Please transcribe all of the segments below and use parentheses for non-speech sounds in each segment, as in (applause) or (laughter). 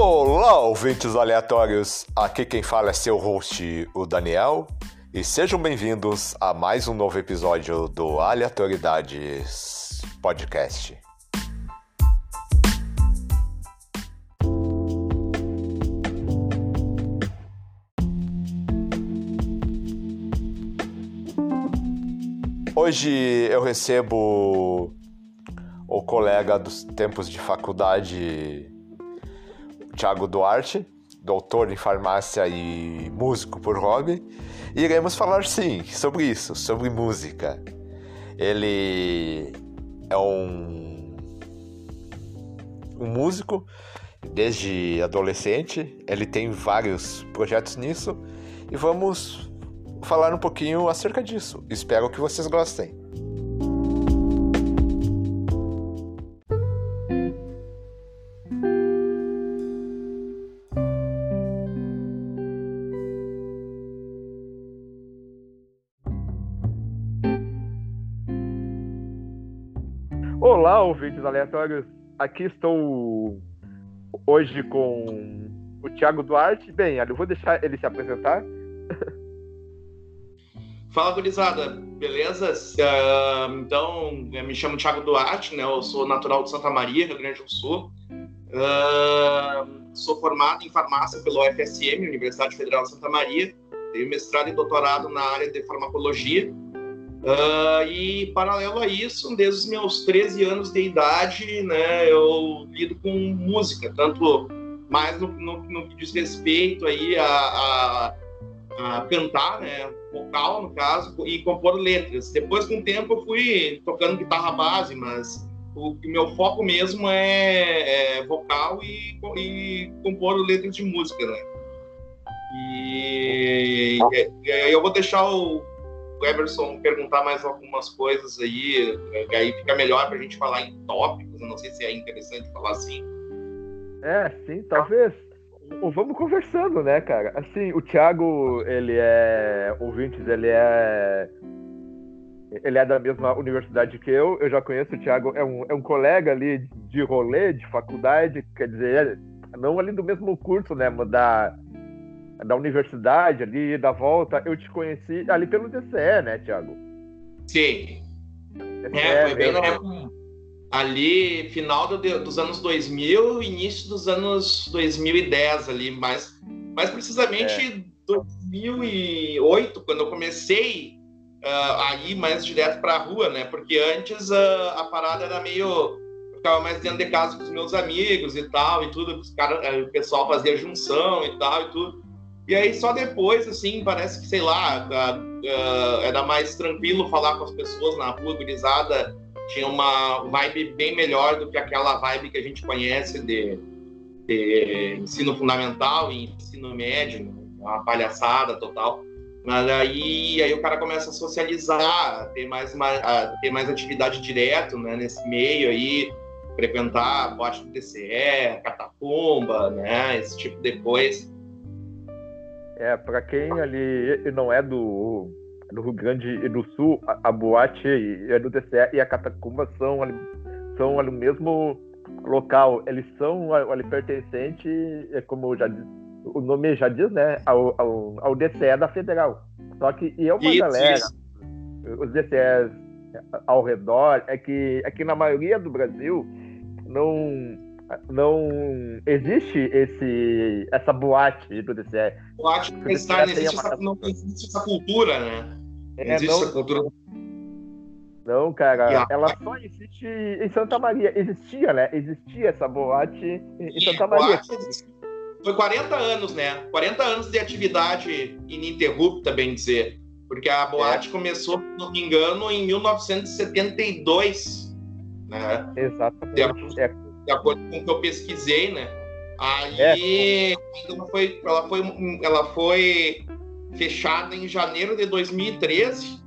Olá, ouvintes aleatórios! Aqui quem fala é seu host, o Daniel, e sejam bem-vindos a mais um novo episódio do Aleatoriedades Podcast. Hoje eu recebo o colega dos tempos de faculdade, Thiago Duarte, doutor em farmácia e músico por hobby, e iremos falar sim sobre isso, sobre música. Ele é um, um músico desde adolescente, ele tem vários projetos nisso e vamos falar um pouquinho acerca disso. Espero que vocês gostem. Aleatórios. Aqui estou hoje com o Thiago Duarte. Bem, eu vou deixar ele se apresentar. (laughs) Fala, gurizada, beleza? Uh, então, eu me chamo Thiago Duarte, né? Eu sou natural de Santa Maria, Rio Grande do Sul. Uh, sou formado em farmácia pela UFSM, Universidade Federal de Santa Maria. Tenho mestrado e doutorado na área de farmacologia. Uh, e, paralelo a isso, desde os meus 13 anos de idade, né, eu lido com música, tanto mais no, no, no que diz respeito aí a, a, a, cantar, né, vocal, no caso, e compor letras. Depois, com o tempo, eu fui tocando guitarra base, mas o, meu foco mesmo é, é vocal e, e, compor letras de música, né. E, e, e eu vou deixar o o perguntar mais algumas coisas aí, que aí fica melhor para a gente falar em tópicos. Eu não sei se é interessante falar assim. É, sim, talvez. Vamos conversando, né, cara? Assim, o Thiago, ele é. Ouvintes, ele é. Ele é da mesma universidade que eu. Eu já conheço o Thiago, é um, é um colega ali de rolê, de faculdade, quer dizer, não ali do mesmo curso, né? Da, da universidade ali, da volta, eu te conheci ali pelo DCE, né, Thiago? Sim. DCE, é, foi bem na época. Ali, final do, dos anos 2000, início dos anos 2010 ali, mais, mais precisamente é. 2008, quando eu comecei uh, a ir mais direto para a rua, né? Porque antes uh, a parada era meio eu ficava mais dentro de casa com os meus amigos e tal, e tudo, os cara, o pessoal fazia junção e tal, e tudo. E aí só depois, assim, parece que, sei lá, era mais tranquilo falar com as pessoas na rua, gurizada, tinha uma vibe bem melhor do que aquela vibe que a gente conhece de, de ensino fundamental e ensino médio, uma palhaçada total. Mas aí, aí o cara começa a socializar, ter mais, uma, ter mais atividade direto né, nesse meio aí, frequentar a boate do TCE, catacumba, né, esse tipo de coisa. É, para quem ali não é do, do Rio Grande do Sul, a, a boate é do DCE e a Catacumba são ali, são ali o mesmo local. Eles são ali pertencente, é como já o nome já diz, né, ao, ao, ao DCE da Federal. Só que e é uma isso, galera, isso. os DCEs ao redor, é que, é que na maioria do Brasil não não existe esse essa boate do DCE. Boate não, existe essa, não existe essa cultura, né? Não é, existe não, essa cultura. Não, cara, ela só existe em Santa Maria. Existia, né? Existia essa boate em Santa Maria. Foi 40 anos, né? 40 anos de atividade ininterrupta, bem dizer. Porque a boate é. começou, se não me engano, em 1972. Né? Exatamente. É de acordo com o que eu pesquisei, né? Aí é. ela, foi, ela, foi, ela foi fechada em janeiro de 2013,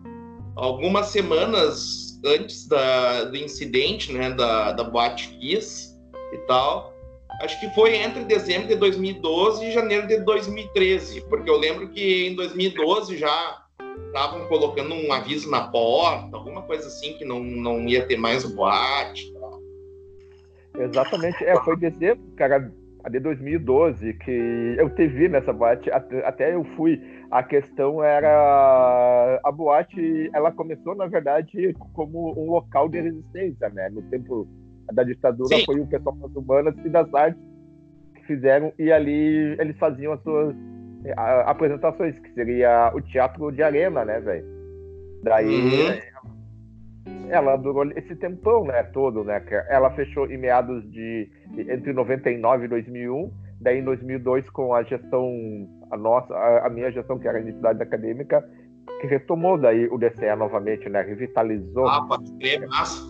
algumas semanas antes da, do incidente, né, da, da Boate Kiss e tal. Acho que foi entre dezembro de 2012 e janeiro de 2013, porque eu lembro que em 2012 já estavam colocando um aviso na porta, alguma coisa assim, que não, não ia ter mais boate. Exatamente. É, foi dezembro, cara. a de 2012, que eu te vi nessa boate, até eu fui. A questão era a boate, ela começou na verdade como um local de resistência, né? No tempo da ditadura Sim. foi o pessoal das humanas e das artes que fizeram e ali eles faziam as suas apresentações, que seria o teatro de arena, né, velho? Daí uhum. Ela durou esse tempão, né, todo, né? Ela fechou em meados de entre 99 e 2001, daí em 2002 com a gestão a nossa, a, a minha gestão que era a entidade acadêmica, que retomou daí o DCE novamente, né? Revitalizou. Ah, pode crer, massa.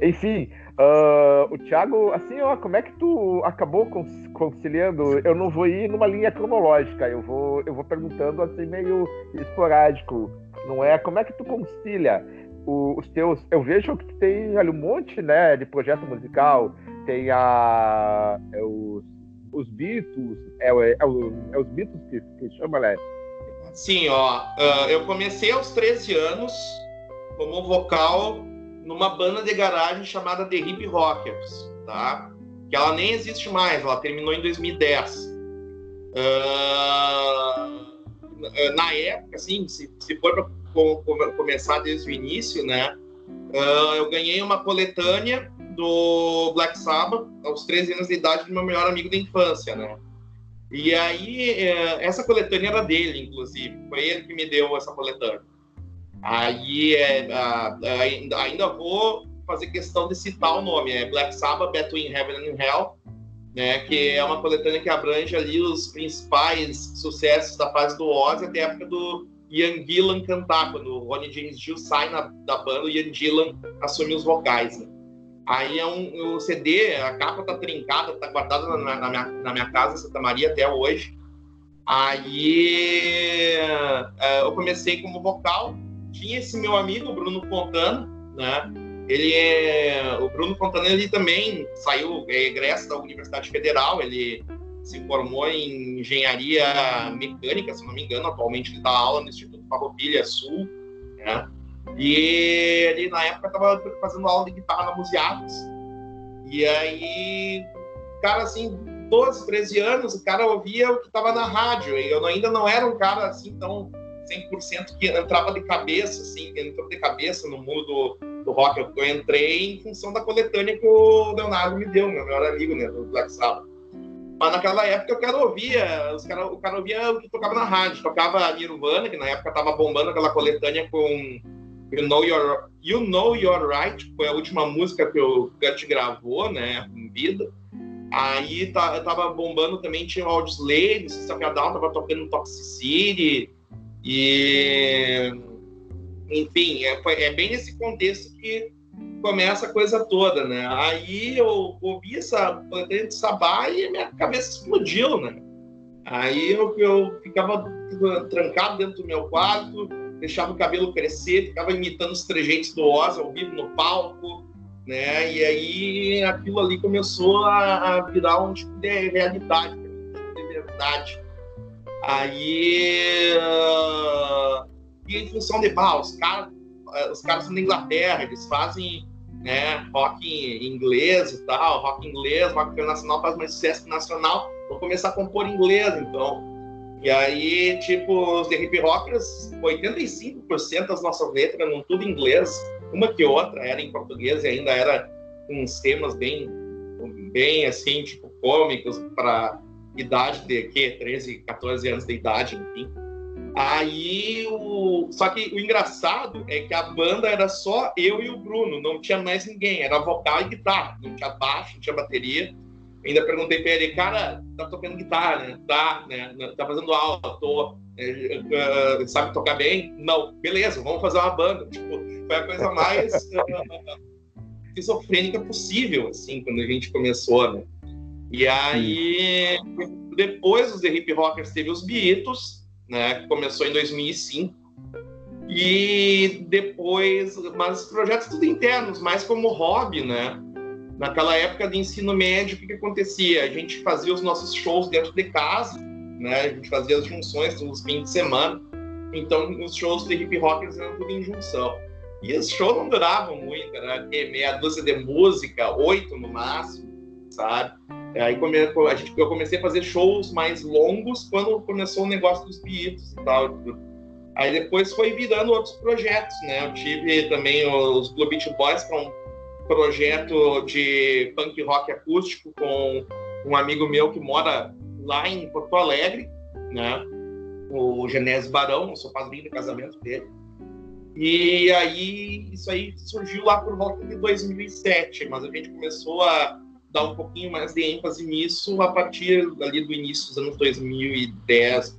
Enfim, Uh, o Thiago, assim, ó, como é que tu acabou conciliando? Eu não vou ir numa linha cronológica, eu vou, eu vou perguntando assim meio esporádico, não é? Como é que tu concilia o, os teus? Eu vejo que tem ali um monte, né, de projeto musical, tem a é os, os Beatles, é, é, é, é os Beatles que, que chama, né? Sim, ó, uh, eu comecei aos 13 anos como vocal numa banda de garagem chamada The Hip Rockers, tá? Que ela nem existe mais, ela terminou em 2010. Uh, na época, assim, se, se for para começar desde o início, né? Uh, eu ganhei uma coletânea do Black Sabbath aos 13 anos de idade do meu melhor amigo da infância, né? E aí, uh, essa coletânea era dele, inclusive. Foi ele que me deu essa coletânea. Aí é, ainda vou fazer questão de citar o nome, é Black Sabbath, Between Heaven and Hell, né, que é uma coletânea que abrange ali os principais sucessos da fase do Ozzy até a época do Ian Gillan cantar, quando o Ronnie James Dio sai na, da banda, o Ian Gillan assume os vocais. Né? Aí é um, um, CD, a capa tá trincada, tá guardada na, na, minha, na minha casa, Santa Maria, até hoje. Aí é, eu comecei como vocal, tinha esse meu amigo, Bruno Fontana, né? Ele é. O Bruno Fontana ele também saiu é, egresso da Universidade Federal, ele se formou em engenharia mecânica, se não me engano, atualmente ele dá aula no Instituto Farroupilha Sul, né? E ele, na época, estava fazendo aula de guitarra na Museados. E aí, cara, assim, 12, 13 anos, o cara ouvia o que estava na rádio. E eu ainda não era um cara, assim, tão 100% que entrava de cabeça, assim, entrou de cabeça no mundo do, do rock. Eu, entrei em função da coletânea que o Leonardo me deu, meu melhor amigo, né, do Black Sabbath. Mas naquela época o cara ouvia, os cara, o cara ouvia o que tocava na rádio. Tocava Nirvana, que na época tava bombando aquela coletânea com You Know Your, you Know Your Right, que foi a última música que o Kurt gravou, né, em vida. Aí tá, tava bombando também, tinha o Audioslave, System of Down, tava tocando Toxicity, e, enfim, é, é bem nesse contexto que começa a coisa toda, né? Aí eu ouvi essa bandeira de sabá e minha cabeça explodiu, né? Aí eu, eu ficava trancado dentro do meu quarto, deixava o cabelo crescer, ficava imitando os trejeitos do Oz ao vivo no palco, né? E aí aquilo ali começou a, a virar um tipo de realidade, um tipo de verdade. Aí. Uh, e em função de, bah, os caras os caras são da Inglaterra, eles fazem né, rock inglês e tal, rock inglês, rock internacional faz mais sucesso nacional, vou começar a compor inglês, então. E aí, tipo, os The Hip Rockers, 85% das nossas letras eram tudo em inglês, uma que outra era em português e ainda era uns temas bem, bem assim, tipo, cômicos para idade de quê? 13, 14 anos de idade, enfim. Aí o. Só que o engraçado é que a banda era só eu e o Bruno, não tinha mais ninguém, era vocal e guitarra, não tinha baixo, não tinha bateria. Ainda perguntei pra ele, cara, tá tocando guitarra, né? Tá, né? Tá fazendo aula, tô. Uh, sabe tocar bem? Não, beleza, vamos fazer uma banda. Tipo, foi a coisa mais uh, (laughs) esquizofrênica possível, assim, quando a gente começou, né? E aí, depois dos The Hip Rockers, teve os Beatles, né, começou em 2005. E depois, mas projetos tudo internos, mais como hobby, né? Naquela época de ensino médio, o que, que acontecia? A gente fazia os nossos shows dentro de casa, né? A gente fazia as junções nos fins de semana. Então, os shows de hip rockers eram tudo em junção. E os shows não duravam muito, era meia dúzia de música, oito no máximo, sabe? Aí come, a gente, eu comecei a fazer shows mais longos quando começou o negócio dos Beatles e tal. Aí depois foi virando outros projetos, né? Eu tive também os Blue Beach Boys para um projeto de punk rock acústico com um amigo meu que mora lá em Porto Alegre, né? O Genésio Barão, eu sou padrinho do casamento dele. E aí, isso aí surgiu lá por volta de 2007, mas a gente começou a dar um pouquinho mais de ênfase nisso a partir ali do início dos anos 2010.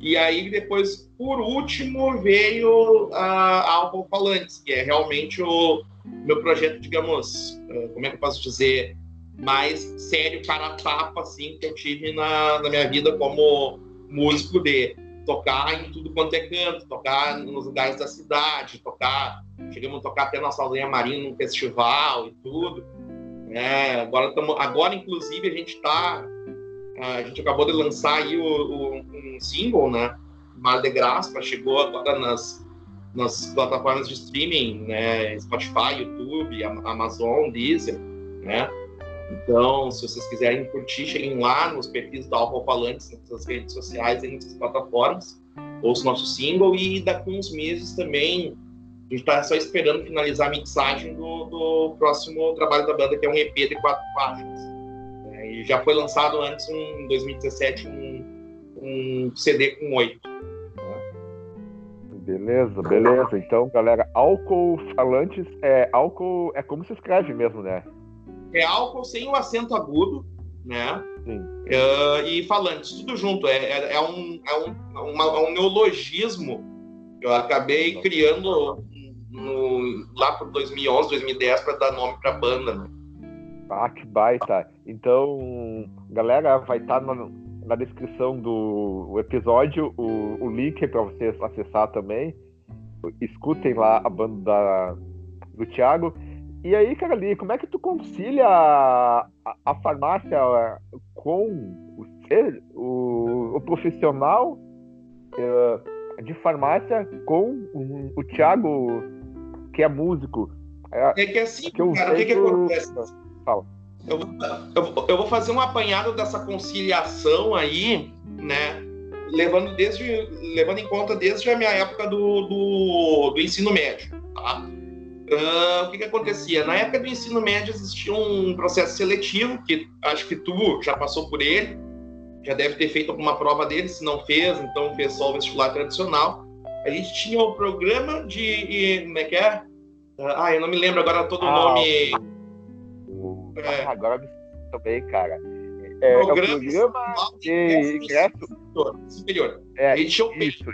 E aí, depois, por último, veio a Álbum Falantes, que é realmente o meu projeto, digamos, eh, como é que eu posso dizer, mais sério para a tapa, assim, que eu tive na, na minha vida como músico de tocar em tudo quanto é canto, tocar nos lugares da cidade, tocar, chegamos a tocar até na Saldanha Marinha num festival e tudo. É, agora, tamo, agora, inclusive, a gente está. A gente acabou de lançar aí o, o, um single, né? Mar de Graça, chegou agora nas, nas plataformas de streaming, né? Spotify, YouTube, Amazon, Deezer, né? Então, se vocês quiserem curtir, cheguem lá nos perfis da Alfa Falantes, nas redes sociais e nas plataformas, ouça o nosso single e daqui uns meses também a gente está só esperando finalizar a mixagem do, do, próximo trabalho da banda, que é um EP de quatro faixas. É, e já foi lançado antes, um, em 2017, um, um CD com oito. Beleza, beleza. Então, galera, álcool falantes é álcool é como se escreve mesmo, né? É álcool sem o acento agudo, né? Uh, e falantes, tudo junto. É, é, um, é, um, uma, é um neologismo que eu acabei criando no, lá por 2011, 2010 para dar nome para a banda, né? Ah, que baita! Então, galera, vai estar tá na descrição do episódio o, o link para vocês acessar também. Escutem lá a banda da, do Thiago. E aí, cara, ali, como é que tu concilia a, a, a farmácia com o, ser, o, o profissional uh, de farmácia com o, o Thiago que é músico. É, é que assim, que cara, o que, que acontece? Fala. Eu, eu, eu, vou fazer um apanhado dessa conciliação aí, né? Levando, desde, levando em conta desde a minha época do, do, do ensino médio, tá? Uh, o que, que acontecia? Na época do ensino médio existia um processo seletivo, que acho que tu já passou por ele, já deve ter feito alguma prova dele, se não fez, então fez só o vestibular tradicional. A gente tinha o programa de. Como é que é? Ah, eu não me lembro agora todo o ah, nome. O... É. Ah, agora me também, cara. É, programa, é o programa de ingresso superior. É, a gente tinha o PACE. Isso.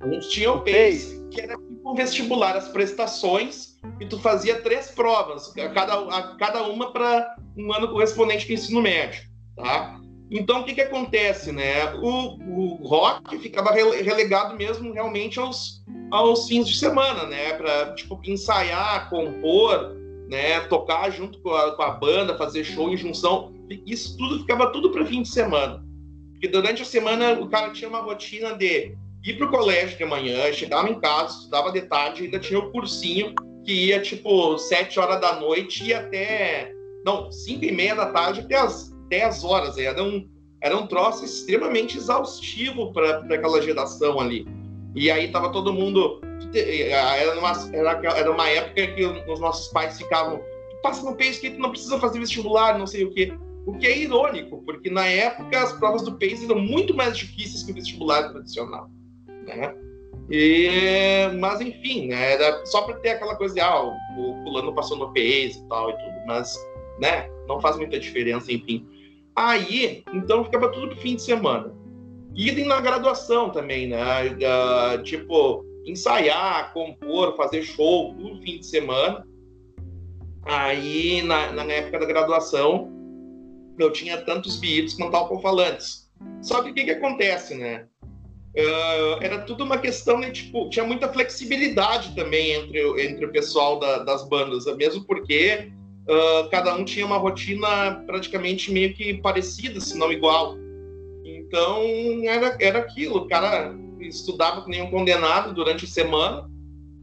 A gente tinha o PACE, que era tipo um vestibular, as prestações, e tu fazia três provas, cada, a, cada uma para um ano correspondente com o ensino médio. Tá? Então, o que, que acontece, né? O, o rock ficava relegado mesmo realmente aos, aos fins de semana, né? Para tipo, ensaiar, compor, né? Tocar junto com a, com a, banda, fazer show em junção. Isso tudo ficava tudo para fim de semana. Porque durante a semana o cara tinha uma rotina de ir para o colégio de manhã, chegava em casa, estudava de tarde, ainda tinha o cursinho que ia tipo sete horas da noite e até não cinco e meia da tarde até as 10 horas. Era um, era um troço extremamente exaustivo para aquela geração ali. E aí tava todo mundo. Era, numa, era, era uma época que os nossos pais ficavam. Passa no PACE que tu não precisa fazer vestibular, não sei o quê. O que é irônico, porque na época as provas do PACE eram muito mais difíceis que o vestibular tradicional. Né? E, mas enfim, né? era só para ter aquela coisa de ah, o fulano passou no PACE e tal e tudo, mas né, não faz muita diferença, enfim. Aí, então, ficava tudo pro fim de semana. Idem na graduação também, né? Uh, tipo, ensaiar, compor, fazer show, tudo fim de semana. Aí, na, na época da graduação, eu tinha tantos beats quanto alcofalantes. Só que o que, que acontece, né? Uh, era tudo uma questão de, tipo, tinha muita flexibilidade também entre, entre o pessoal da, das bandas, mesmo porque uh, cada um tinha uma rotina praticamente meio que parecida, se não igual. Então era, era aquilo, o cara estudava com nenhum condenado durante a semana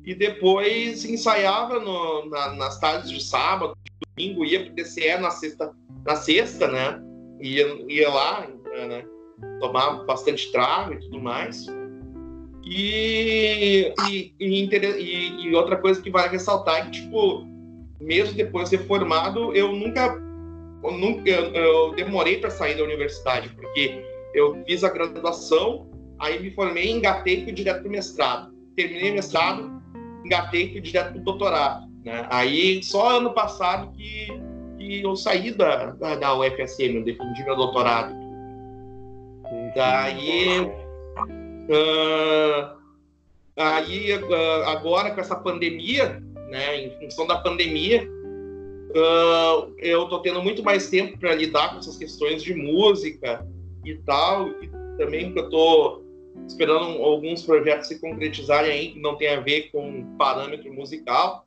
e depois ensaiava no, na, nas tardes de sábado, de domingo, ia para o DCE na sexta, na sexta, né? Ia, ia lá, né? Tomar bastante trago e tudo mais. E, e, e, e, outra coisa que vale ressaltar é que, tipo, mesmo depois de ser formado, eu nunca. Eu, nunca, eu, eu demorei para sair da universidade, porque eu fiz a graduação, aí me formei, engatei e fui direto para o mestrado. Terminei o mestrado, engatei e fui direto para o doutorado. Né? Aí, só ano passado que, que eu saí da, da, da UFSM, eu defendi meu doutorado. Daí. Uh, aí, uh, agora, com essa pandemia, né, em função da pandemia, uh, eu estou tendo muito mais tempo para lidar com essas questões de música e tal, e também porque eu estou esperando alguns projetos se concretizarem aí que não tem a ver com parâmetro musical.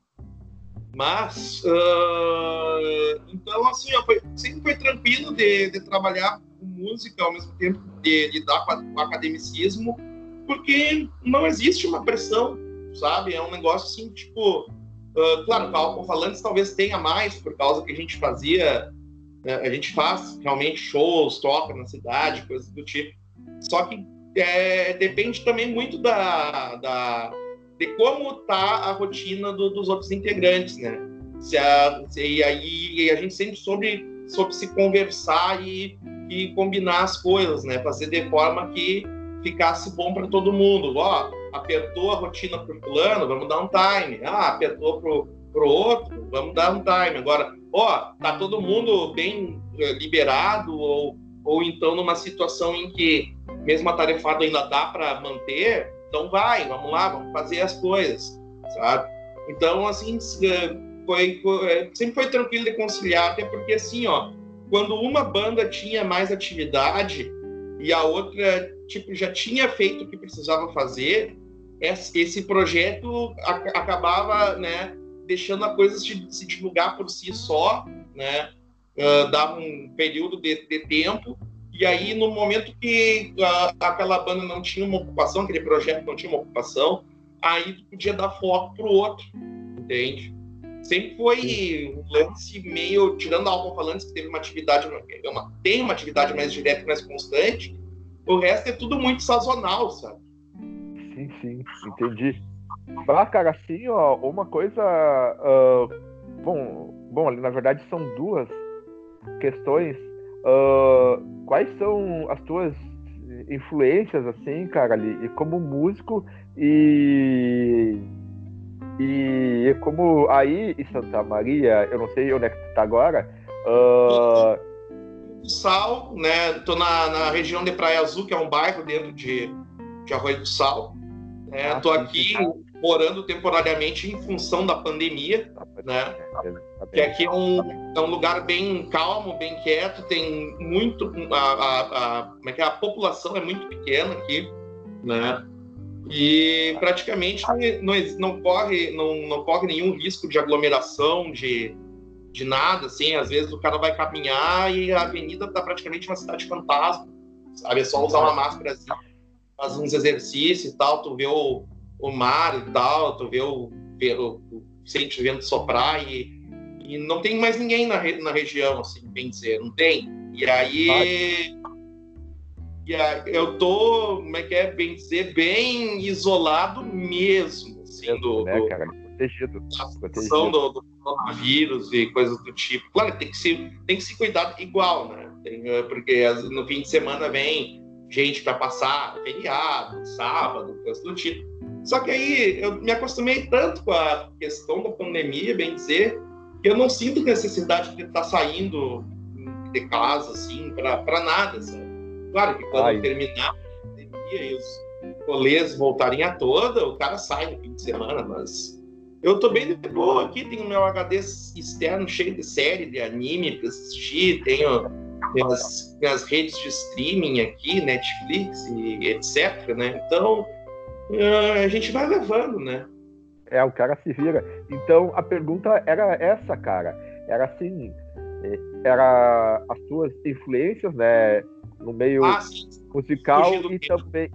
Mas, uh, então, assim, foi, sempre foi tranquilo de, de, trabalhar com música ao mesmo tempo de lidar com, o academicismo, porque não existe uma pressão, sabe? É um negócio assim, tipo, uh, claro, com Álcool Falantes talvez tenha mais, por causa que a gente fazia, né, a gente faz realmente shows, toca na cidade, coisas do tipo. Só que é, depende também muito da, da de como tá a rotina do, dos outros integrantes, né? Se a, se, e aí a gente sempre sobre, sobre se conversar e, e combinar as coisas, né? Fazer de forma que ficasse bom para todo mundo. Ó, apertou a rotina para o fulano, vamos dar um time. Ah, apertou pro, pro outro, vamos dar um time. Agora, ó, tá todo mundo bem eh, liberado ou, ou então numa situação em que mesmo atarefado ainda dá para manter, então vai, vamos lá, vamos fazer as coisas, sabe? Então, assim, eh, foi, foi, eh, sempre foi tranquilo de conciliar, até porque, assim, ó, quando uma banda tinha mais atividade e a outra, tipo, já tinha feito o que precisava fazer, esse projeto acabava, né, deixando a coisa se divulgar por si só, né, uh, dava um período de, de tempo e aí, no momento que a, aquela banda não tinha uma ocupação, aquele projeto não tinha uma ocupação, aí tu podia dar foco pro outro, entende? Sempre foi um lance meio, tirando álbum falando que teve uma atividade, uma, tem uma atividade mais direta, mais constante, o resto é tudo muito sazonal, sabe? Sim, sim, entendi. Ah, cara, assim, ó, uma coisa. Uh, bom, bom, na verdade são duas questões Uh, quais são as tuas influências, assim, cara, ali, e como músico e. E como aí em Santa Maria, eu não sei onde é que tu tá agora. Uh... Sal, né? Tô na, na região de Praia Azul, que é um bairro dentro de, de Arroio do Sal. É, ah, tô aqui morando temporariamente em função da pandemia, né? Que aqui é um, é um lugar bem calmo, bem quieto, tem muito a, a, a, como é que é? a população é muito pequena aqui, né? E praticamente não, não corre não, não corre nenhum risco de aglomeração, de, de nada, assim. Às vezes o cara vai caminhar e a avenida tá praticamente uma cidade fantasma, sabe? É só usar uma máscara assim, faz uns exercícios e tal, tu vê o o mar e tal, tu vê o, vê o, sente o vento soprar e, e não tem mais ninguém na, na região, assim, bem dizer, não tem. E aí, e aí eu tô, como é que é, bem dizer, bem isolado mesmo, assim, mesmo, do, né, do, cara? Protegido. Da do, do coronavírus e coisas do tipo. Claro, tem que se, tem que se cuidar igual, né? Tem, porque no fim de semana vem gente para passar feriado, sábado, coisas do tipo. Só que aí eu me acostumei tanto com a questão da pandemia, bem dizer, que eu não sinto necessidade de estar saindo de casa, assim, para nada, sabe? Claro que quando Ai. terminar a pandemia e os rolês voltarem a toda, o cara sai no fim de semana, mas eu tô bem de boa aqui, tenho meu HD externo cheio de série, de anime para assistir, tenho as, redes de streaming aqui, Netflix e etc, né? Então, a gente vai levando, né? É, o cara se vira. Então a pergunta era essa, cara. Era assim, é, era as suas influências, né, no meio ah, musical e também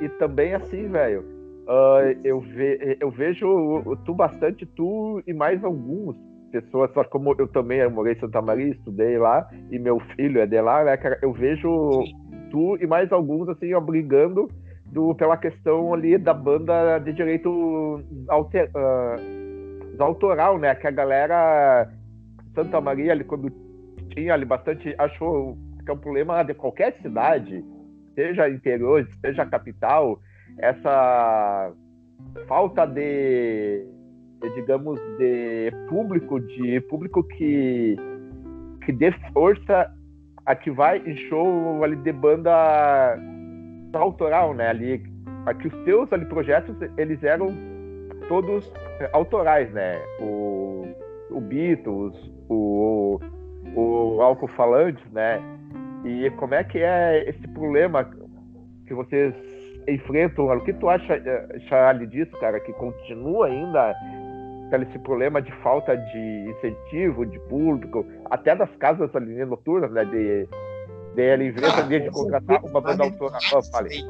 e também assim, velho. Uh, eu, ve, eu vejo tu bastante, tu e mais alguns pessoas, só como eu também morei em Santa Maria, estudei lá, e meu filho é de lá, né, cara, eu vejo tu e mais alguns, assim, ó, brigando do, pela questão ali da banda de direito alter, uh, autoral, né, que a galera Santa Maria, ali, quando tinha ali bastante, achou que é um problema de qualquer cidade, seja interior, seja capital, essa falta de digamos, de público, de público que, que dê força a que vai em show ali de banda autoral, né? Ali, aqui os seus ali, projetos, eles eram todos autorais, né? O, o Beatles, o, o Alco Falantes, né? E como é que é esse problema que vocês enfrentam? O que tu acha, eh, Charlie, disso, cara? Que continua ainda esse problema de falta de incentivo de público, até das casas ali noturnas, né? De, de ah, contratar uma banda fale.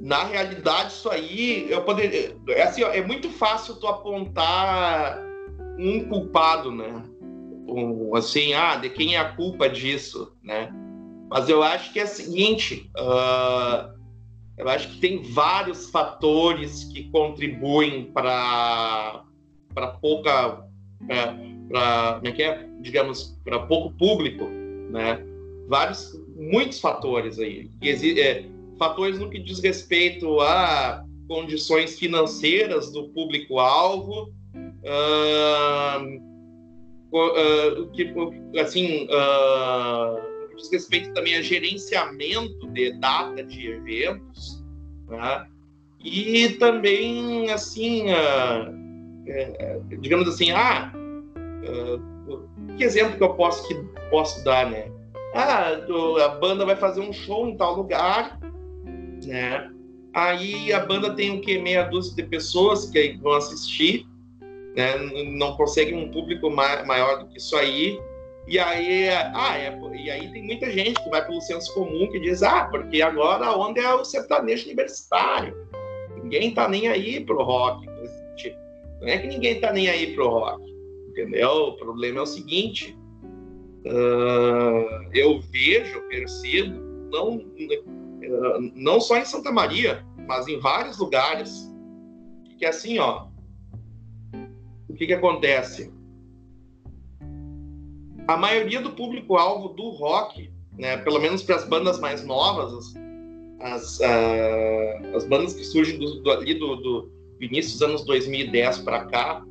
Na realidade, isso aí, eu poderia. É assim, ó, é muito fácil tu apontar um culpado, né? Um, assim, ah, de quem é a culpa disso, né? Mas eu acho que é o seguinte, uh, eu acho que tem vários fatores que contribuem para para pouca para como é que é digamos para pouco público né vários muitos fatores aí é, fatores no que diz respeito a condições financeiras do público alvo uh, uh, que assim uh, diz respeito também a gerenciamento de data de eventos, né? e também, assim, uh, é, digamos assim, ah, que exemplo que eu posso, que posso dar, né? Ah, a banda vai fazer um show em tal lugar, né? Aí a banda tem o que meia dúzia de pessoas que vão assistir, né? Não consegue um público maior do que isso aí. E aí, ah, é, e aí tem muita gente que vai pelo senso comum que diz, ah, porque agora a onda é o sertanejo universitário. Ninguém tá nem aí pro rock. Não é que ninguém tá nem aí pro rock, entendeu? O problema é o seguinte, uh, eu vejo, percebo, não, uh, não só em Santa Maria, mas em vários lugares, que assim, ó, o que que acontece? a maioria do público-alvo do rock, né, pelo menos para as bandas mais novas, as, uh, as bandas que surgem do, do, ali do, do início dos anos 2010 para cá,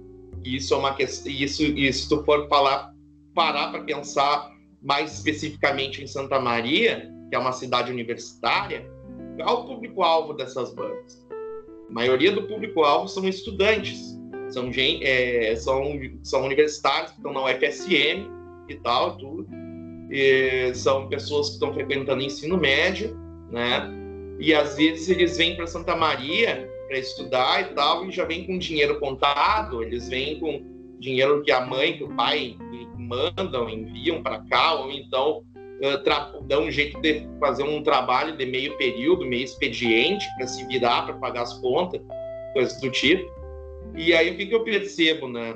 isso é uma questão, isso, e se tu for falar, parar para pensar mais especificamente em Santa Maria, que é uma cidade universitária, qual o público-alvo dessas bandas? A maioria do público-alvo são estudantes, são, é, são, são universitários que estão na UFSM, e tal, tudo. E são pessoas que estão frequentando ensino médio, né? E às vezes eles vêm para Santa Maria para estudar e tal, e já vêm com dinheiro contado, eles vêm com dinheiro que a mãe, que o pai mandam, enviam para cá, ou então uh, dão um jeito de fazer um trabalho de meio período, meio expediente, para se virar, para pagar as contas, coisas do tipo. E aí o que, que eu percebo, né?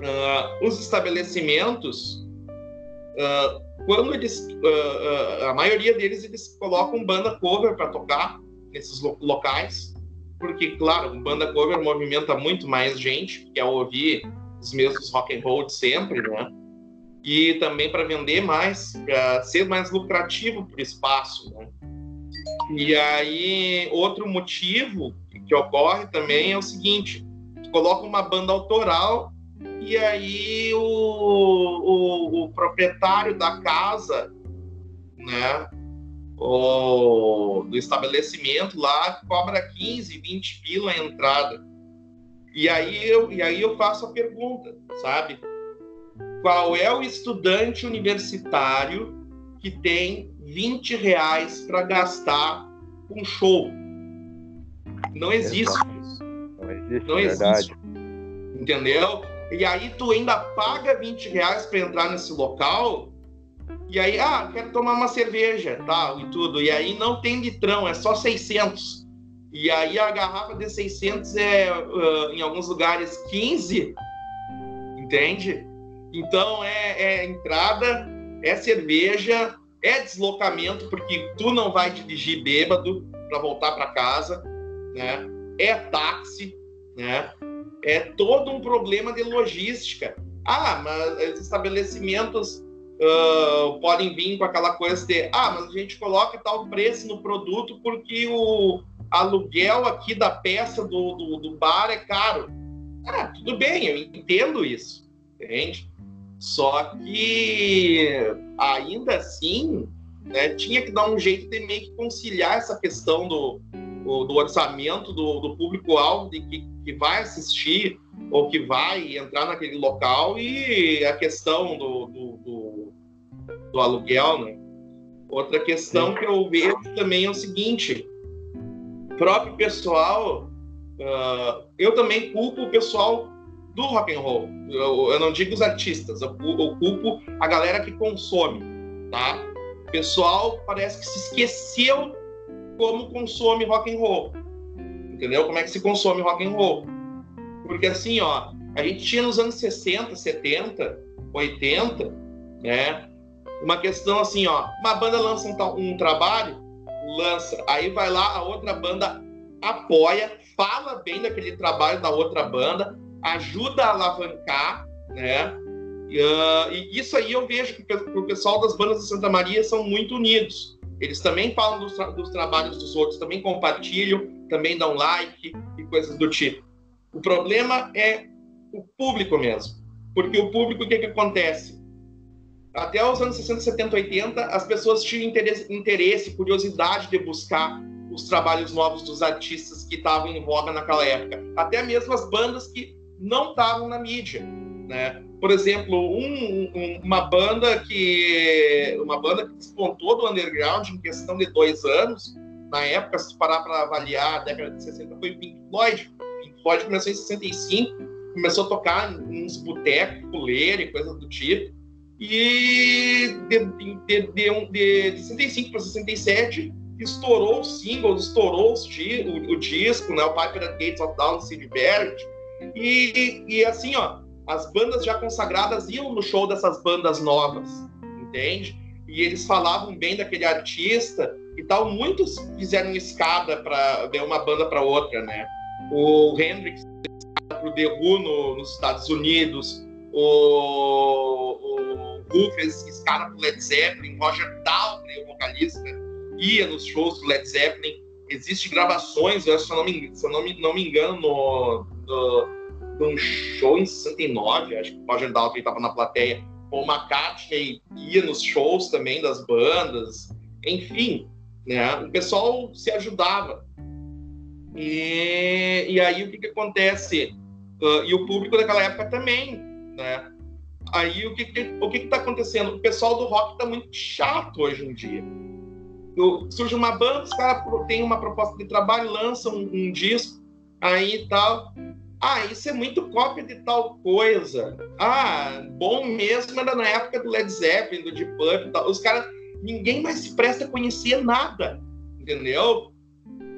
uh, os estabelecimentos, uh, quando eles, uh, a maioria deles, eles colocam banda cover para tocar nesses lo locais, porque, claro, banda cover movimenta muito mais gente, que é ouvir os mesmos rock and roll de sempre, né? E também para vender mais, para ser mais lucrativo para o espaço, né? E aí, outro motivo que ocorre também é o seguinte: coloca uma banda autoral e aí o, o, o proprietário da casa, né, o, do estabelecimento lá cobra 15, 20 pila a entrada. E aí eu, e aí eu faço a pergunta, sabe? Qual é o estudante universitário que tem 20 reais para gastar com show? Não existe isso. Não existe, Não existe. Entendeu? E aí tu ainda paga 20 reais para entrar nesse local. E aí, ah, quero tomar uma cerveja, tal, e tudo. E aí não tem litrão, é só 600. E aí a garrafa de 600 é, uh, em alguns lugares, 15. entende? Então é, é entrada, é cerveja, é deslocamento, porque tu não vai dirigir bêbado para voltar para casa, né? É táxi, né? É todo um problema de logística. Ah, mas os estabelecimentos uh, podem vir com aquela coisa de ah, mas a gente coloca tal preço no produto porque o aluguel aqui da peça do, do, do bar é caro. Ah, tudo bem, eu entendo isso, entende? Só que ainda assim, né, tinha que dar um jeito de meio que conciliar essa questão do, do orçamento do, do público-alvo de que, que vai assistir ou que vai entrar naquele local e a questão do, do, do, do aluguel, né? Outra questão que eu vejo também é o seguinte: próprio pessoal, uh, eu também culpo o pessoal do rock and roll. Eu, eu não digo os artistas, eu, eu, culpo a galera que consome, tá? O pessoal parece que se esqueceu como consome rock and roll, entendeu? Como é que se consome rock and roll? Porque assim, ó, a gente tinha nos anos 60, 70, 80, né? Uma questão assim, ó, uma banda lança um, um trabalho, lança, aí vai lá, a outra banda apoia, fala bem daquele trabalho da outra banda, ajuda a alavancar, né? Uh, e isso aí eu vejo que o pessoal das bandas de Santa Maria são muito unidos. Eles também falam dos, tra dos, trabalhos dos outros, também compartilham, também dão like e coisas do tipo. O problema é o público mesmo. Porque o público, o que, que acontece? Até os anos 60, 70, 80, as pessoas tinham interesse, interesse curiosidade de buscar os trabalhos novos dos artistas que estavam em voga naquela época. Até mesmo as bandas que não estavam na mídia, né? Por exemplo, um, um, uma banda que uma banda que despontou do underground em questão de dois anos, na época, se parar para avaliar, a década de 60 foi Pink Floyd. Pink Floyd começou em 65, começou a tocar em uns botecos, puleira e coisas do tipo. E de, de, de, de, de 65 para 67 estourou os singles, estourou os, o, o, disco, né? O Piper at Gates of Dawn, Sid Barrett e, e assim, ó, as bandas já consagradas iam no show dessas bandas novas, entende? E eles falavam bem daquele artista e tal. Muitos fizeram escada para de uma banda para outra, né? O Hendrix para o The Who no, nos Estados Unidos, o, o Who fez escada para o Led Zeppelin, Roger Daltrey, o vocalista, ia nos shows do Led Zeppelin. Existem gravações, eu, se eu, não me, se eu não, me, não me engano, no, do, de um show em 69, acho que o Roger Daltrey estava na plateia, o McCartney ia nos shows também das bandas, enfim, né? O pessoal se ajudava. E, e aí o que, que acontece? Uh, e o público daquela época também, né? Aí o que que, o que está acontecendo? O pessoal do rock está muito chato hoje em dia. surge uma banda, os caras têm uma proposta de trabalho, lançam um, um disco, aí tal. Ah, isso é muito cópia de tal coisa. Ah, bom mesmo era na época do Led Zeppelin, do Deep Purple, tal. os caras, ninguém mais se presta a conhecer nada, entendeu?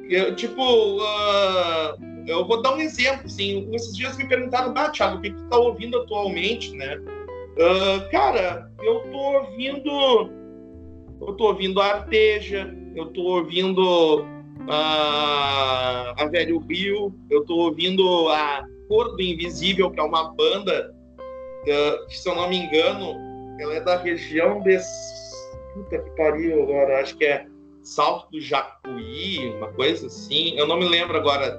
Eu, tipo, uh, eu vou dar um exemplo, assim, esses dias me perguntaram, ah, Thiago, o que tu tá ouvindo atualmente, né? Uh, cara, eu tô ouvindo, eu tô ouvindo a Arteja, eu tô ouvindo a, a Velho Rio, eu tô ouvindo a Cor do Invisível, que é uma banda que, se eu não me engano, ela é da região de. Puta que pariu agora, acho que é Salto do Jacuí, uma coisa assim, eu não me lembro agora.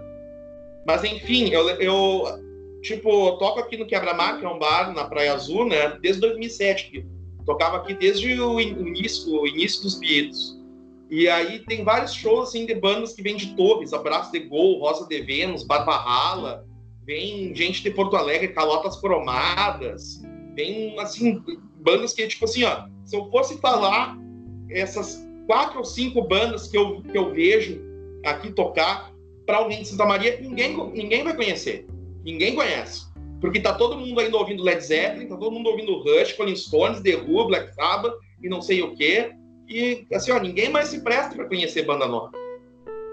Mas enfim, eu, eu tipo, toco aqui no Quebra-Mar, que é um bar na Praia Azul, né, desde 2007. Tocava aqui desde o início, o início dos Beatles. E aí tem vários shows assim, de bandas que vêm de Torres, Abraço de Gol, Rosa de Vênus, Barbarrala, vem gente de Porto Alegre, Calotas Cromadas, vem assim, bandas que, tipo assim, ó, se eu fosse falar essas quatro ou cinco bandas que eu, que eu vejo aqui tocar para alguém de Santa Maria, ninguém, ninguém vai conhecer. Ninguém conhece. Porque tá todo mundo ainda ouvindo Led Zeppelin, tá todo mundo ouvindo Rush, Rolling Stones, The Who, Black Sabbath e não sei o quê. E assim, ó, ninguém mais se presta para conhecer banda nova.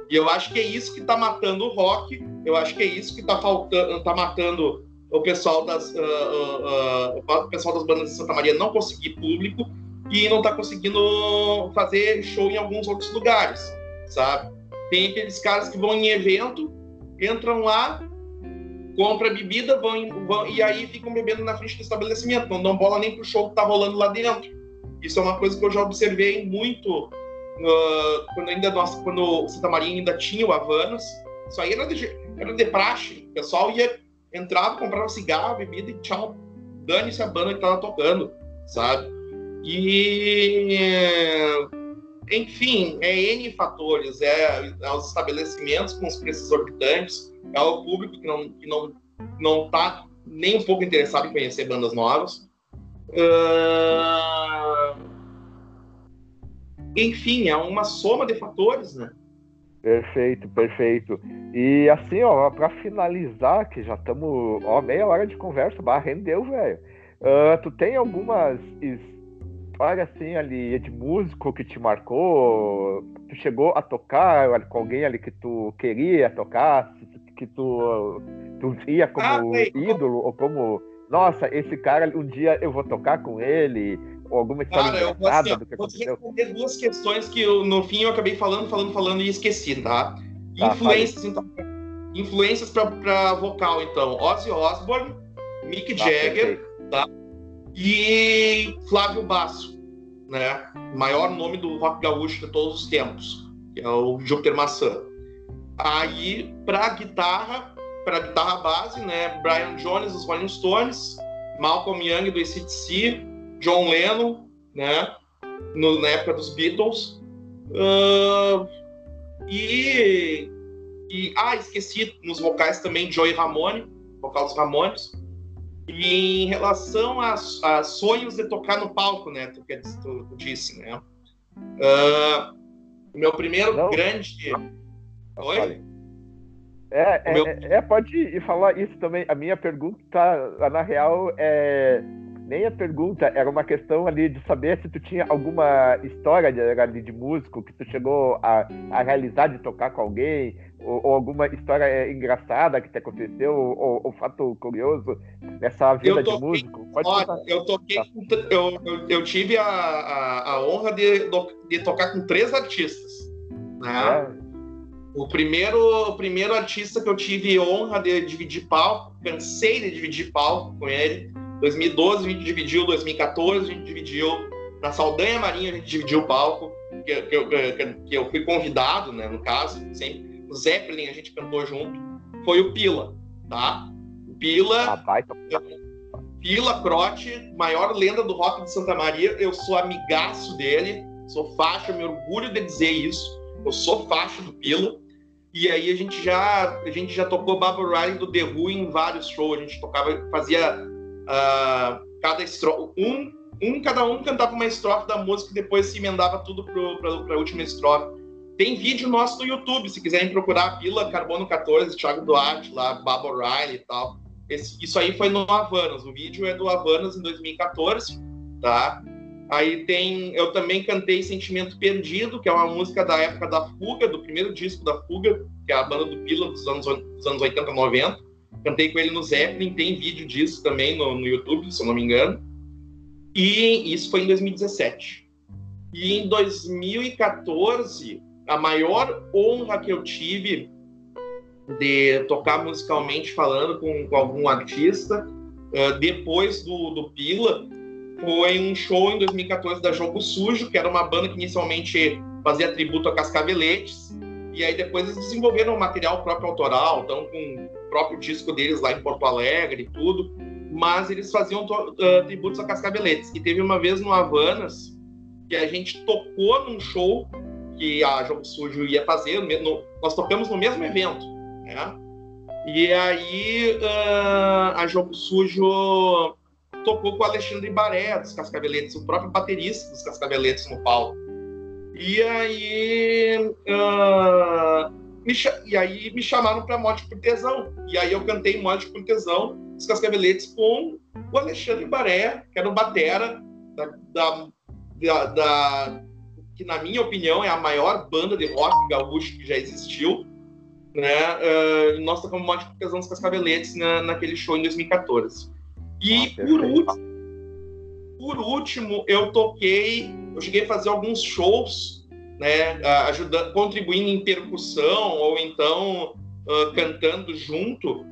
E eu acho que é isso que está matando o rock, eu acho que é isso que está faltando, tá matando o pessoal das uh, uh, uh, o pessoal das bandas de Santa Maria não conseguir público e não está conseguindo fazer show em alguns outros lugares, sabe? Tem aqueles caras que vão em evento, entram lá, compram bebida, vão, vão, e aí ficam bebendo na frente do estabelecimento, não dão bola nem pro show que tá rolando lá dentro. Isso é uma coisa que eu já observei muito uh, quando ainda nós, quando o Santa Maria ainda tinha o Havanas. Isso aí era de, era de praxe. O pessoal ia, entrava, comprava cigarro, bebida e tchau. Dane-se a banda que tava tocando, sabe? E enfim, é N fatores, é, é, os estabelecimentos com os preços exorbitantes, é o público que não que não não está nem um pouco interessado em conhecer bandas novas. Uh... Enfim, é uma soma de fatores, né? Perfeito, perfeito. E assim, ó, para finalizar, que já estamos, ó, meia hora de conversa, bah, rendeu, velho. Uh, tu tem algumas história assim ali de músico que te marcou? Tu chegou a tocar com alguém ali que tu queria tocar, que tu, tu via como ah, ídolo ou como nossa, esse cara um dia eu vou tocar com ele, ou alguma história cara, eu vou, assim, do que aconteceu? Vou responder duas questões que eu, no fim eu acabei falando, falando, falando e esqueci, tá? tá Influências, então. Influências para vocal, então. Ozzy Osbourne, Mick tá, Jagger, perfeito. tá? E Flávio Basso, né? Maior nome do rock gaúcho de todos os tempos, que é o Júpiter Maçã. Aí, para guitarra, para guitarra base, né? Brian Jones dos Rolling Stones, Malcolm Young do ACDC, John Lennon, né? No, na época dos Beatles. Uh, e, e, ah, esqueci nos vocais também Joey Ramone, vocal dos Ramones. E em relação a, a, sonhos de tocar no palco, né? Tu, tu, tu disse, né? Uh, meu primeiro Não. grande. Oi? É, é, meu... é, é, pode falar isso também. A minha pergunta, na real, é nem a pergunta, era uma questão ali de saber se tu tinha alguma história de, de músico que tu chegou a, a realizar de tocar com alguém, ou, ou, alguma história engraçada que te aconteceu, ou, ou fato curioso nessa vida toquei, de músico? Pode olha, eu toquei, tá. eu, eu, eu, tive a, a, a honra de, de tocar com três artistas, né? É. O primeiro, o primeiro artista que eu tive honra de dividir palco, cansei de dividir palco com ele, 2012 a gente dividiu, 2014 a gente dividiu, na Saldanha Marinha a gente dividiu o palco, que, que, eu, que eu fui convidado, né, no caso, sempre. O Zeppelin a gente cantou junto, foi o Pila, tá? O Pila, ah, Pila Crote, maior lenda do rock de Santa Maria, eu sou amigaço dele, sou faixa, me orgulho de dizer isso, eu sou faixa do Pila. E aí a gente já a gente já tocou Barbara Riley do The Who em vários shows, a gente tocava, fazia uh, cada estrofe, um, um, cada um cantava uma estrofe da música e depois se emendava tudo para a última estrofe. Tem vídeo nosso no YouTube, se quiserem procurar Vila Carbono 14, Thiago Duarte, lá, Baba O'Reilly e tal. Esse, isso aí foi no Havanas, o vídeo é do Havanas em 2014, tá? Aí tem, eu também cantei Sentimento Perdido, que é uma música da época da Fuga, do primeiro disco da Fuga, que é a banda do Pila dos anos, dos anos 80, 90. Cantei com ele no Zeppelin, tem vídeo disso também no, no YouTube, se eu não me engano. E isso foi em 2017. E em 2014, a maior honra que eu tive de tocar musicalmente falando com, com algum artista, uh, depois do, do Pila, foi um show em 2014 da Jogo Sujo, que era uma banda que inicialmente fazia tributo a Cascaveletes, e aí depois eles desenvolveram um material próprio autoral, então com o próprio disco deles lá em Porto Alegre e tudo, mas eles faziam uh, tributos a Cascaveletes. E teve uma vez no Havanas que a gente tocou num show que a Jogo Sujo ia fazer, no, nós tocamos no mesmo evento, né? E aí uh, a Jogo Sujo tocou com o Alexandre Baré dos Cascaveletes, o próprio baterista dos Cascaveletes no palco. E aí, uh, me, e aí me chamaram para Morte por Tesão. E aí eu cantei Morte por Tesão, os Cascaveletes, com o Alexandre Baré, que era o batera da, da, da, da, que na minha opinião é a maior banda de rock gaúcho que já existiu. né? Uh, nós tocamos de Casão dos Cascaveletes na, naquele show em 2014. E ah, por último, por último, eu toquei, eu cheguei a fazer alguns shows, né, ajudando, contribuindo em percussão ou então uh, cantando junto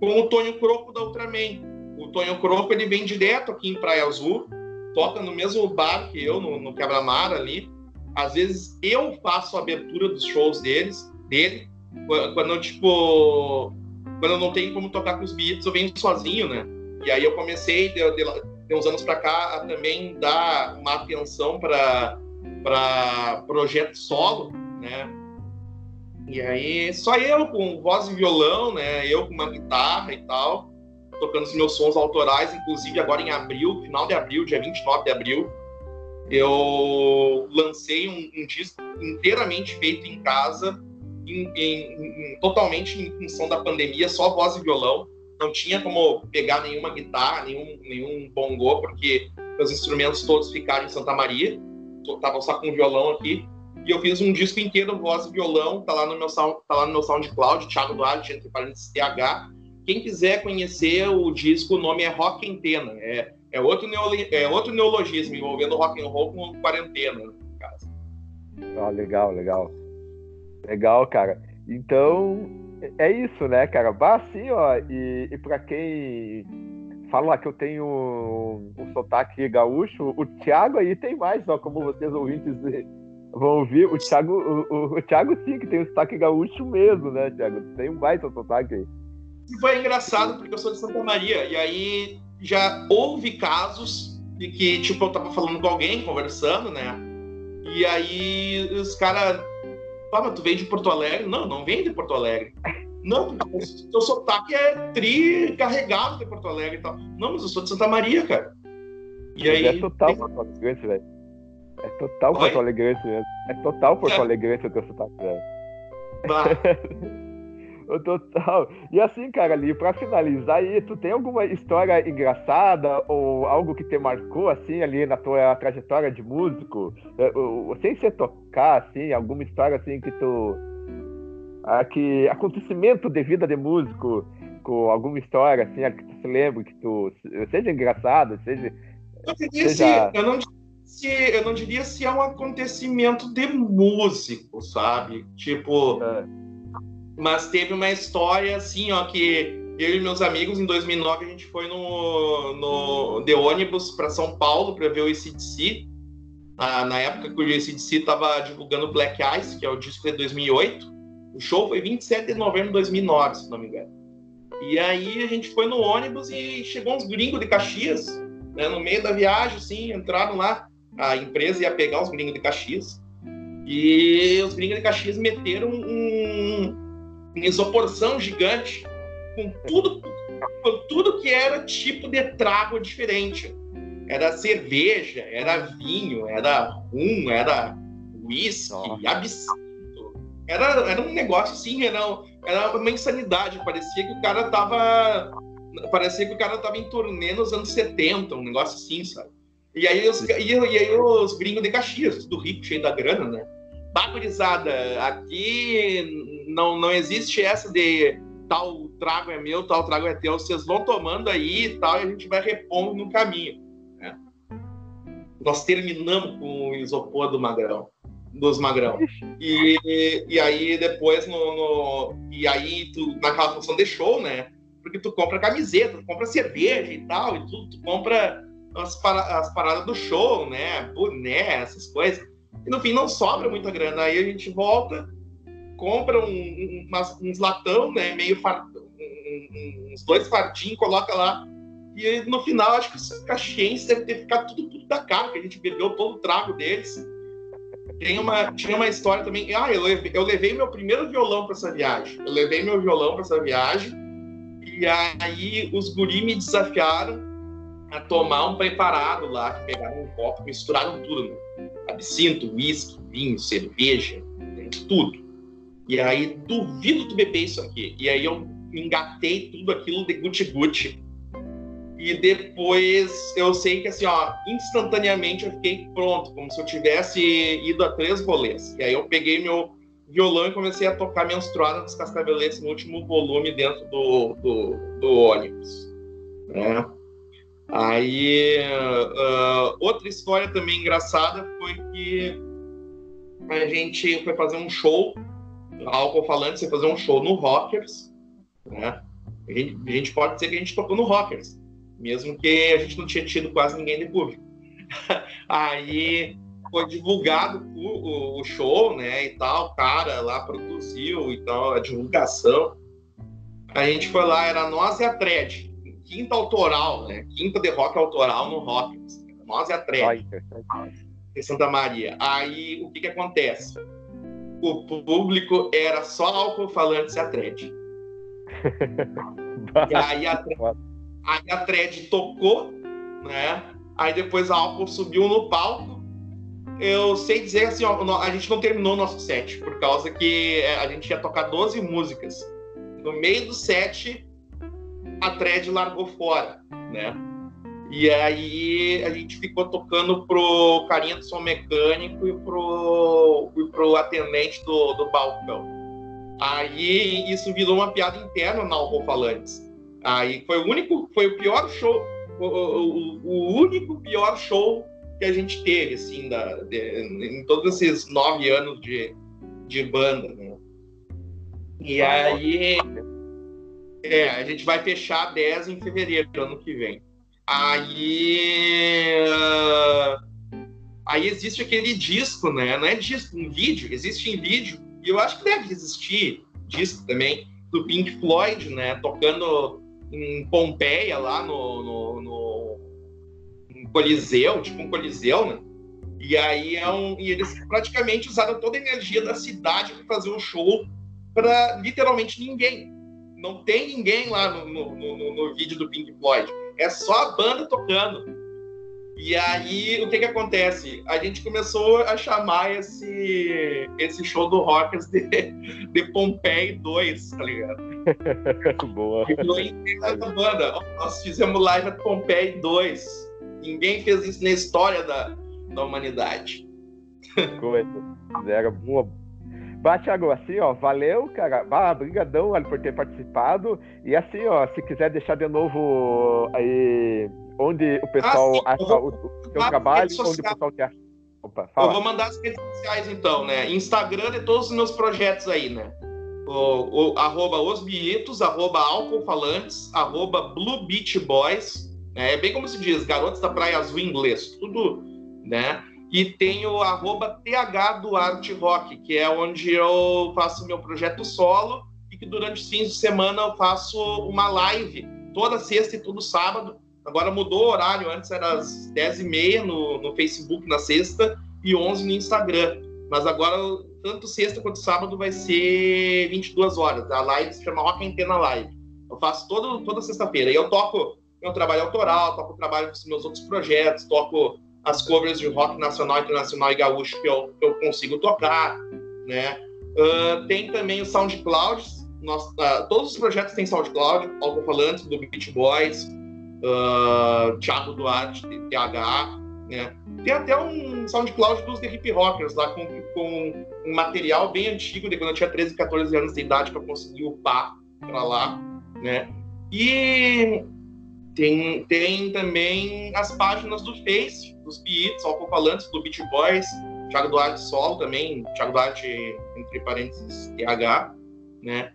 com o Tonho Croco da Ultraman. O Tonho Croco ele vem direto aqui em Praia Azul, toca no mesmo bar que eu, no, no Quebra-Mar ali. Às vezes eu faço a abertura dos shows deles, dele, quando tipo, quando não tenho como tocar com os Beatles, eu venho sozinho, né? E aí eu comecei, de, de, de uns anos para cá, a também dar uma atenção para projeto solo, né? E aí, só eu com voz e violão, né? Eu com uma guitarra e tal, tocando os meus sons autorais, inclusive agora em abril, final de abril, dia 29 de abril, eu lancei um, um disco inteiramente feito em casa, em, em, em, totalmente em função da pandemia, só voz e violão. Não tinha como pegar nenhuma guitarra, nenhum, nenhum bongô, porque os instrumentos todos ficaram em Santa Maria. Estavam só com violão aqui. E eu fiz um disco inteiro, voz e violão, tá lá no meu, tá lá no meu SoundCloud, Thiago Duarte, entre parênteses TH. Quem quiser conhecer o disco, o nome é Rock Antena. É, é, outro, é outro neologismo envolvendo rock and roll com quarentena, no caso. Ah, legal, legal. Legal, cara. Então, é isso, né, cara? Bah, assim, ó, e, e pra quem fala que eu tenho um, um sotaque gaúcho, o Thiago aí tem mais, ó, como vocês ouvintes vão ouvir, o Thiago, o, o, Thiago sim, que tem o sotaque gaúcho mesmo, né, Thiago? Tem um baita sotaque aí. Foi engraçado, porque eu sou de Santa Maria, e aí já houve casos de que, tipo, eu tava falando com alguém, conversando, né? E aí os caras ah, mas tu vem de Porto Alegre? Não, não vem de Porto Alegre. Não, o teu sotaque é tri carregado de Porto Alegre e tal. Não, mas eu sou de Santa Maria, cara. E aí. É total. Porto Alegre, velho. É total Porto Alegre mesmo. É total Porto. Alegre o teu sotaque, velho. (laughs) Total. E assim, cara, ali, pra finalizar aí, tu tem alguma história engraçada ou algo que te marcou, assim, ali na tua trajetória de músico? É, sem ser tocar, assim, alguma história, assim, que tu... Ah, que acontecimento de vida de músico, com alguma história, assim, que tu se lembra, que tu... Seja engraçado, seja... Eu, seja... eu, não, se, eu não diria se é um acontecimento de músico, sabe? Tipo... É mas teve uma história assim, ó, que eu e meus amigos, em 2009, a gente foi no, no de ônibus para São Paulo para ver o ACDC. Na, na época que o ACDC estava divulgando Black Ice, que é o disco de 2008. O show foi 27 de novembro de 2009, se não me engano. E aí a gente foi no ônibus e chegou uns gringos de Caxias, né, no meio da viagem, assim, entraram lá. A empresa ia pegar os gringos de Caxias. E os gringos de Caxias meteram um, isoporção gigante, com tudo, com tudo que era tipo de trago diferente. Era cerveja, era vinho, era rum, era whisky, absinto. Era, era um negócio assim, era, era uma insanidade. Parecia que o cara tava. Parecia que o cara tava em turnê nos anos 70, um negócio assim, sabe? E aí os, e, e aí os gringos de Caxias, tudo rico, cheio da grana, né? Bagurizada, aqui não, não existe essa de tal trago é meu, tal trago é teu, vocês vão tomando aí e tal, e a gente vai repondo no caminho. Né? Nós terminamos com o isopor do magrão, dos magrão. E, e aí depois no, no, e aí tu naquela função de show, né? Porque tu compra camiseta, tu compra cerveja e tal, e tudo, tu compra as, as paradas do show, né? Boné, essas coisas. E no fim não sobra muita grana. Aí a gente volta compra um, um, umas, uns latão, né, meio um, uns dois fardinhos, coloca lá. E no final, acho que os caxienses devem ter ficado tudo, tudo da cara, que a gente bebeu todo o trago deles. Tem uma, tinha uma história também. Ah, eu levei, eu levei meu primeiro violão para essa viagem. Eu levei meu violão para essa viagem. E aí os guri me desafiaram a tomar um preparado lá, que pegaram um copo, misturaram tudo. Né? Absinto, uísque, vinho, cerveja, tudo. E aí, duvido tu beber isso aqui. E aí eu engatei tudo aquilo de guti-guti. E depois eu sei que assim, ó, instantaneamente eu fiquei pronto, como se eu tivesse ido a três rolês. E aí eu peguei meu, violão e comecei a tocar Menstruada dos Cascaveletes no último volume dentro do, do, do ônibus. Né? Aí, uh, outra história também engraçada foi que a gente foi fazer um show, álcool falante, você fazer um show no Rockers, né? A gente, a gente, pode dizer que a gente tocou no Rockers, mesmo que a gente não tinha tido quase ninguém de público. (laughs) Aí foi divulgado o, o, o, show, né, e tal, o cara lá produziu e tal, a divulgação. A gente foi lá, era nós e a Thread, quinta autoral, né, quinta de rock autoral no Rockers, nós e a Thread, em Santa Maria. Aí, o que que acontece? O público era só álcool falante e a Thread. (laughs) e aí a, aí a Thread tocou, né, aí depois a álcool subiu no palco, eu sei dizer assim, ó, a gente não terminou o nosso set, por causa que é, a gente ia tocar 12 músicas. No meio do set, a thread largou fora, né? E aí a gente ficou tocando pro carinha do som mecânico e pro, e pro atendente do, do balcão. Aí isso virou uma piada interna na Alcofalantes. Aí foi o único, foi o pior show, o, o, o único pior show que a gente teve, assim, da, de, em todos esses nove anos de, de banda, né? E aí, é, a gente vai fechar 10 em fevereiro do ano que vem. Aí, aí existe aquele disco, né? Não é disco, um vídeo, existe em vídeo, e eu acho que deve existir disco também, do Pink Floyd, né? Tocando em Pompeia, lá no, no, no coliseu, tipo um coliseu, né? E aí é um, e eles praticamente usaram toda a energia da cidade para fazer um show para literalmente ninguém. Não tem ninguém lá no, no, no, no, vídeo do Pink Floyd. É só a banda tocando. E aí, o que que acontece? A gente começou a chamar esse, esse show do Rockers de, de Pompeii 2, tá ligado? (laughs) Boa. E a banda. Nós fizemos live a Pompeii 2 Ninguém fez isso na história da, da humanidade. Coisa. Zero. Boa. Thiago, assim, ó, valeu, cara. Bah, brigadão por ter participado. E assim, ó, se quiser deixar de novo aí onde o pessoal ah, acha o, o seu trabalho, onde o pessoal te acha. Opa, fala. Eu vou mandar as redes sociais então, né? Instagram de todos os meus projetos aí, né? O, o, arroba osbietos, arroba alcofalantes, arroba Blue Beach Boys, é bem como se diz, garotos da Praia Azul em inglês, tudo, né? E tem o arroba TH Duarte Rock, que é onde eu faço meu projeto solo e que durante os fins de semana eu faço uma live toda sexta e todo sábado. Agora mudou o horário, antes era às 10h30 no, no Facebook na sexta e 11 no Instagram. Mas agora, tanto sexta quanto sábado, vai ser 22 horas. A live se chama Rock Antena Live. Eu faço todo, toda sexta-feira. E eu toco meu trabalho autoral, toco o trabalho dos meus outros projetos, toco as covers de rock nacional, internacional e gaúcho que eu, que eu consigo tocar, né? Uh, tem também o SoundCloud, nós, uh, todos os projetos têm SoundCloud, Alto do Beach Boys, uh, Thiago Duarte, TH, né? Tem até um SoundCloud dos The Hip Rockers lá, com, com um material bem antigo, de quando eu tinha 13, 14 anos de idade, que eu consegui upar para lá, né? E tem, tem também as páginas do Face, dos Beats, Alcofalantes, do Beat Boys, Thiago Duarte Solo também, Thiago Duarte, entre parênteses, TH, né?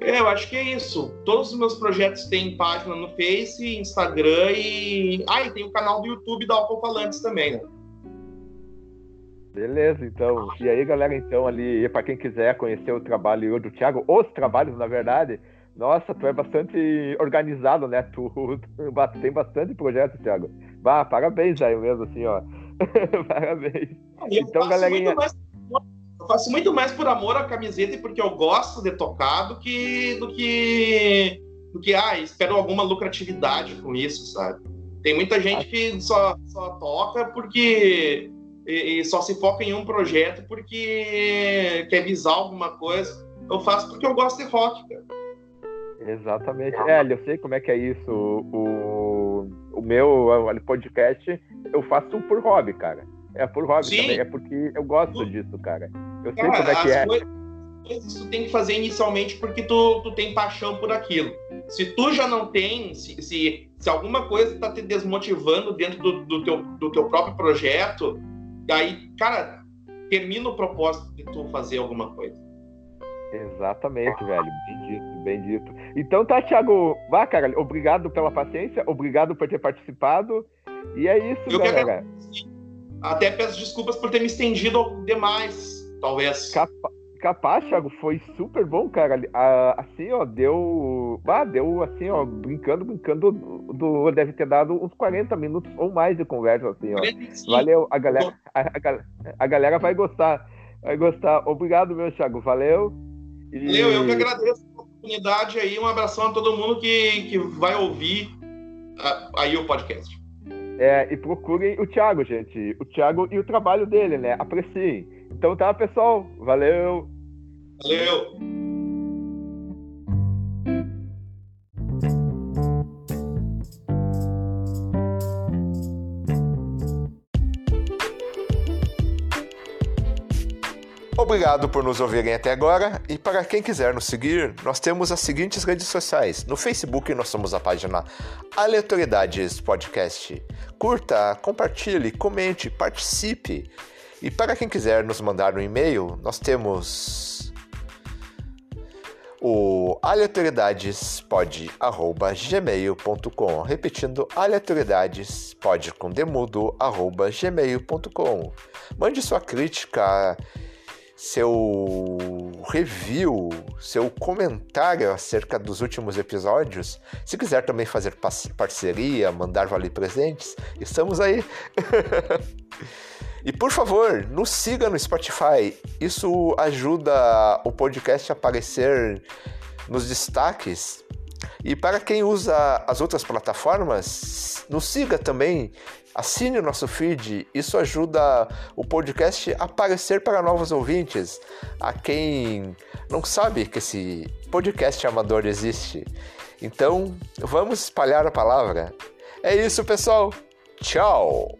É, eu acho que é isso. Todos os meus projetos têm página no Face, Instagram e. Ah, e tem o canal do YouTube da Alcofalantes também, né? Beleza, então. E aí, galera, então, ali, para quem quiser conhecer o trabalho do Thiago, os trabalhos, na verdade, nossa, tu é bastante organizado, né? Tu, tu tem bastante projeto, Thiago. Bah, parabéns aí mesmo, assim, ó. (laughs) parabéns. Eu então, galerinha. Mais, eu faço muito mais por amor à camiseta e porque eu gosto de tocar do que do que do que ah, espero alguma lucratividade com isso, sabe? Tem muita gente que só, só toca porque e, e só se foca em um projeto porque quer visar alguma coisa. Eu faço porque eu gosto de rock, cara. Exatamente. É, eu sei como é que é isso. O, o meu podcast eu faço por hobby, cara. É por hobby Sim. também. É porque eu gosto disso, cara. Eu sei como é que é. Coisas, tu tem que fazer inicialmente porque tu, tu tem paixão por aquilo. Se tu já não tem, se, se, se alguma coisa está te desmotivando dentro do, do, teu, do teu próprio projeto, daí, cara, termina o propósito de tu fazer alguma coisa. Exatamente, velho. Bem dito, bem dito. Então tá, Thiago. Vá, cara. Obrigado pela paciência, obrigado por ter participado. E é isso, Eu galera. Até peço desculpas por ter me estendido demais, talvez. Capa capaz, Thiago, foi super bom, cara. Assim, ó, deu. Ah, deu assim, ó, brincando, brincando, do, deve ter dado uns 40 minutos ou mais de conversa, assim, ó. Valeu, a galera, a, a, a galera vai gostar. Vai gostar. Obrigado, meu Thiago. Valeu. E... Eu que agradeço a oportunidade aí. Um abração a todo mundo que, que vai ouvir aí o podcast. É, e procurem o Thiago, gente. O Thiago e o trabalho dele, né? Apreciem. Então tá, pessoal. Valeu. Valeu. Obrigado por nos ouvirem até agora e para quem quiser nos seguir, nós temos as seguintes redes sociais. No Facebook nós somos a página Aleatoriedades Podcast. Curta, compartilhe, comente, participe. E para quem quiser nos mandar um e-mail, nós temos o aleatoriedadespod@gmail.com, repetindo aleatoriedadespod. Mande sua crítica seu review, seu comentário acerca dos últimos episódios. Se quiser também fazer parceria, mandar valer presentes, estamos aí. (laughs) e por favor, nos siga no Spotify. Isso ajuda o podcast a aparecer nos destaques. E para quem usa as outras plataformas, nos siga também Assine o nosso feed, isso ajuda o podcast a aparecer para novos ouvintes, a quem não sabe que esse podcast amador existe. Então, vamos espalhar a palavra. É isso, pessoal. Tchau!